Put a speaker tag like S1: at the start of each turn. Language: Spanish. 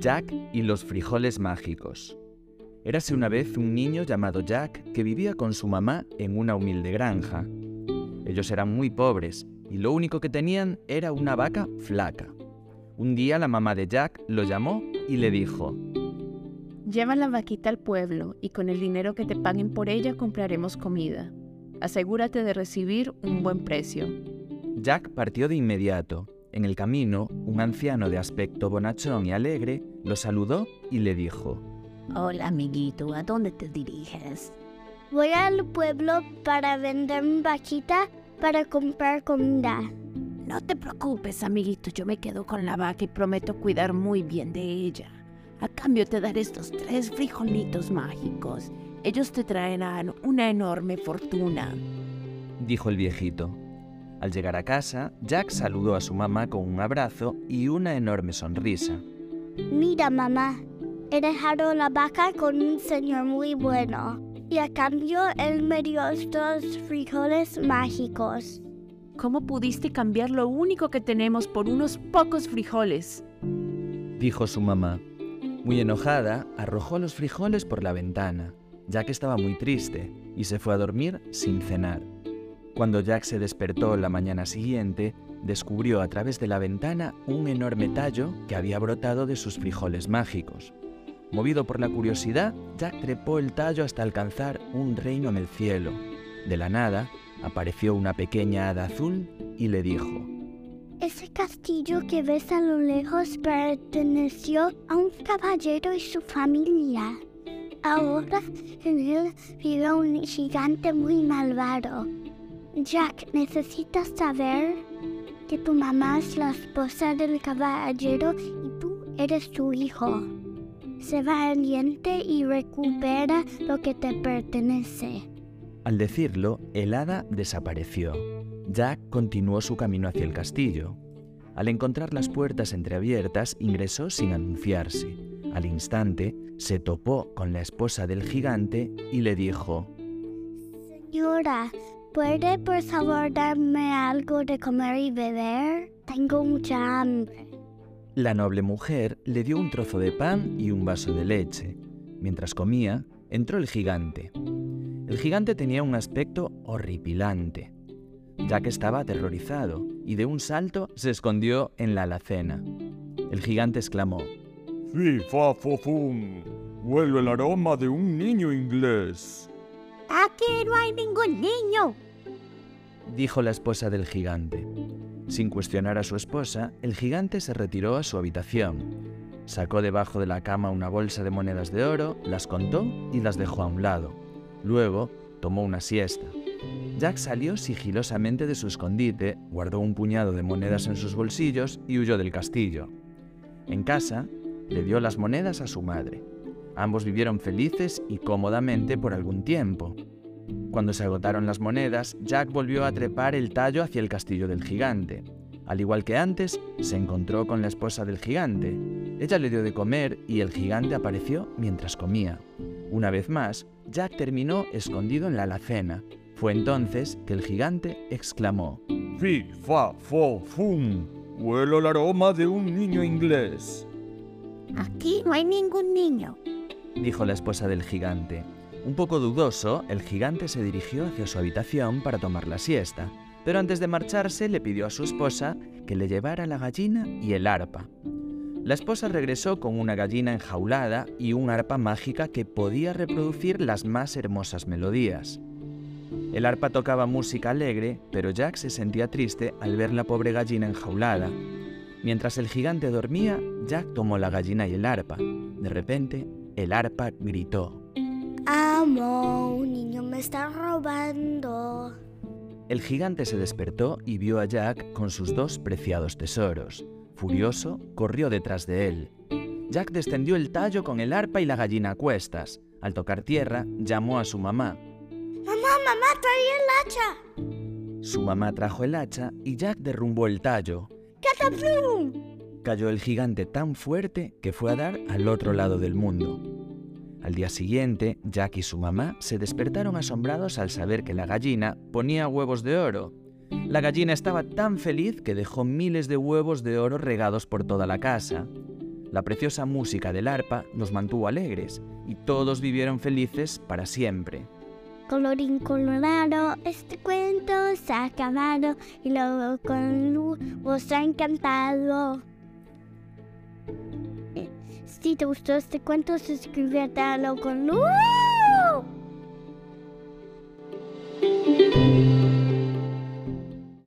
S1: Jack y los frijoles mágicos. Érase una vez un niño llamado Jack que vivía con su mamá en una humilde granja. Ellos eran muy pobres y lo único que tenían era una vaca flaca. Un día la mamá de Jack lo llamó y le dijo,
S2: Lleva la vaquita al pueblo y con el dinero que te paguen por ella compraremos comida. Asegúrate de recibir un buen precio.
S1: Jack partió de inmediato. En el camino, un anciano de aspecto bonachón y alegre lo saludó y le dijo,
S3: Hola amiguito, ¿a dónde te diriges?
S4: Voy al pueblo para vender mi vaquita para comprar comida.
S3: No te preocupes, amiguito, yo me quedo con la vaca y prometo cuidar muy bien de ella. A cambio te daré estos tres frijolitos mágicos. Ellos te traerán una enorme fortuna.
S1: Dijo el viejito. Al llegar a casa, Jack saludó a su mamá con un abrazo y una enorme sonrisa.
S4: Mira, mamá, he dejado la vaca con un señor muy bueno. Y a cambio, él me dio estos frijoles mágicos.
S2: ¿Cómo pudiste cambiar lo único que tenemos por unos pocos frijoles?
S1: Dijo su mamá. Muy enojada, arrojó los frijoles por la ventana. Jack estaba muy triste y se fue a dormir sin cenar. Cuando Jack se despertó la mañana siguiente, descubrió a través de la ventana un enorme tallo que había brotado de sus frijoles mágicos. Movido por la curiosidad, Jack trepó el tallo hasta alcanzar un reino en el cielo. De la nada, apareció una pequeña hada azul y le dijo,
S4: Ese castillo que ves a lo lejos perteneció a un caballero y su familia. Ahora en él vive un gigante muy malvado. Jack, necesitas saber que tu mamá es la esposa del caballero y tú eres su hijo. Sé valiente y recupera lo que te pertenece.
S1: Al decirlo, el hada desapareció. Jack continuó su camino hacia el castillo. Al encontrar las puertas entreabiertas, ingresó sin anunciarse. Al instante, se topó con la esposa del gigante y le dijo,
S4: Señora, ¿puede por favor darme algo de comer y beber? Tengo mucha hambre.
S1: La noble mujer le dio un trozo de pan y un vaso de leche. Mientras comía, entró el gigante. El gigante tenía un aspecto horripilante. Jack estaba aterrorizado y de un salto se escondió en la alacena. El gigante exclamó,
S5: ¡Fi, fa, fo, fum! Huele el aroma de un niño inglés.
S3: Aquí no hay ningún niño.
S1: Dijo la esposa del gigante. Sin cuestionar a su esposa, el gigante se retiró a su habitación. Sacó debajo de la cama una bolsa de monedas de oro, las contó y las dejó a un lado. Luego tomó una siesta. Jack salió sigilosamente de su escondite, guardó un puñado de monedas en sus bolsillos y huyó del castillo. En casa, le dio las monedas a su madre. Ambos vivieron felices y cómodamente por algún tiempo. Cuando se agotaron las monedas, Jack volvió a trepar el tallo hacia el castillo del gigante. Al igual que antes, se encontró con la esposa del gigante. Ella le dio de comer y el gigante apareció mientras comía. Una vez más, Jack terminó escondido en la alacena. Fue entonces que el gigante exclamó,
S5: ¡Fi, fa, fo, fum! Huele el aroma de un niño inglés.
S3: Aquí no hay ningún niño.
S1: dijo la esposa del gigante. Un poco dudoso, el gigante se dirigió hacia su habitación para tomar la siesta, pero antes de marcharse le pidió a su esposa que le llevara la gallina y el arpa. La esposa regresó con una gallina enjaulada y un arpa mágica que podía reproducir las más hermosas melodías. El arpa tocaba música alegre, pero Jack se sentía triste al ver la pobre gallina enjaulada. Mientras el gigante dormía, Jack tomó la gallina y el arpa. De repente, el arpa gritó.
S4: Amo, un niño me está robando.
S1: El gigante se despertó y vio a Jack con sus dos preciados tesoros. Furioso, corrió detrás de él. Jack descendió el tallo con el arpa y la gallina a cuestas. Al tocar tierra, llamó a su mamá.
S4: Mamá, mamá, trae el hacha.
S1: Su mamá trajo el hacha y Jack derrumbó el tallo.
S4: ¡Cataplum!
S1: Cayó el gigante tan fuerte que fue a dar al otro lado del mundo. Al día siguiente, Jack y su mamá se despertaron asombrados al saber que la gallina ponía huevos de oro. La gallina estaba tan feliz que dejó miles de huevos de oro regados por toda la casa. La preciosa música del arpa nos mantuvo alegres y todos vivieron felices para siempre.
S4: Colorín colorado, este cuento se ha acabado y luego con luz os ha encantado. Si te gustó este cuento, suscríbete a lo con luz.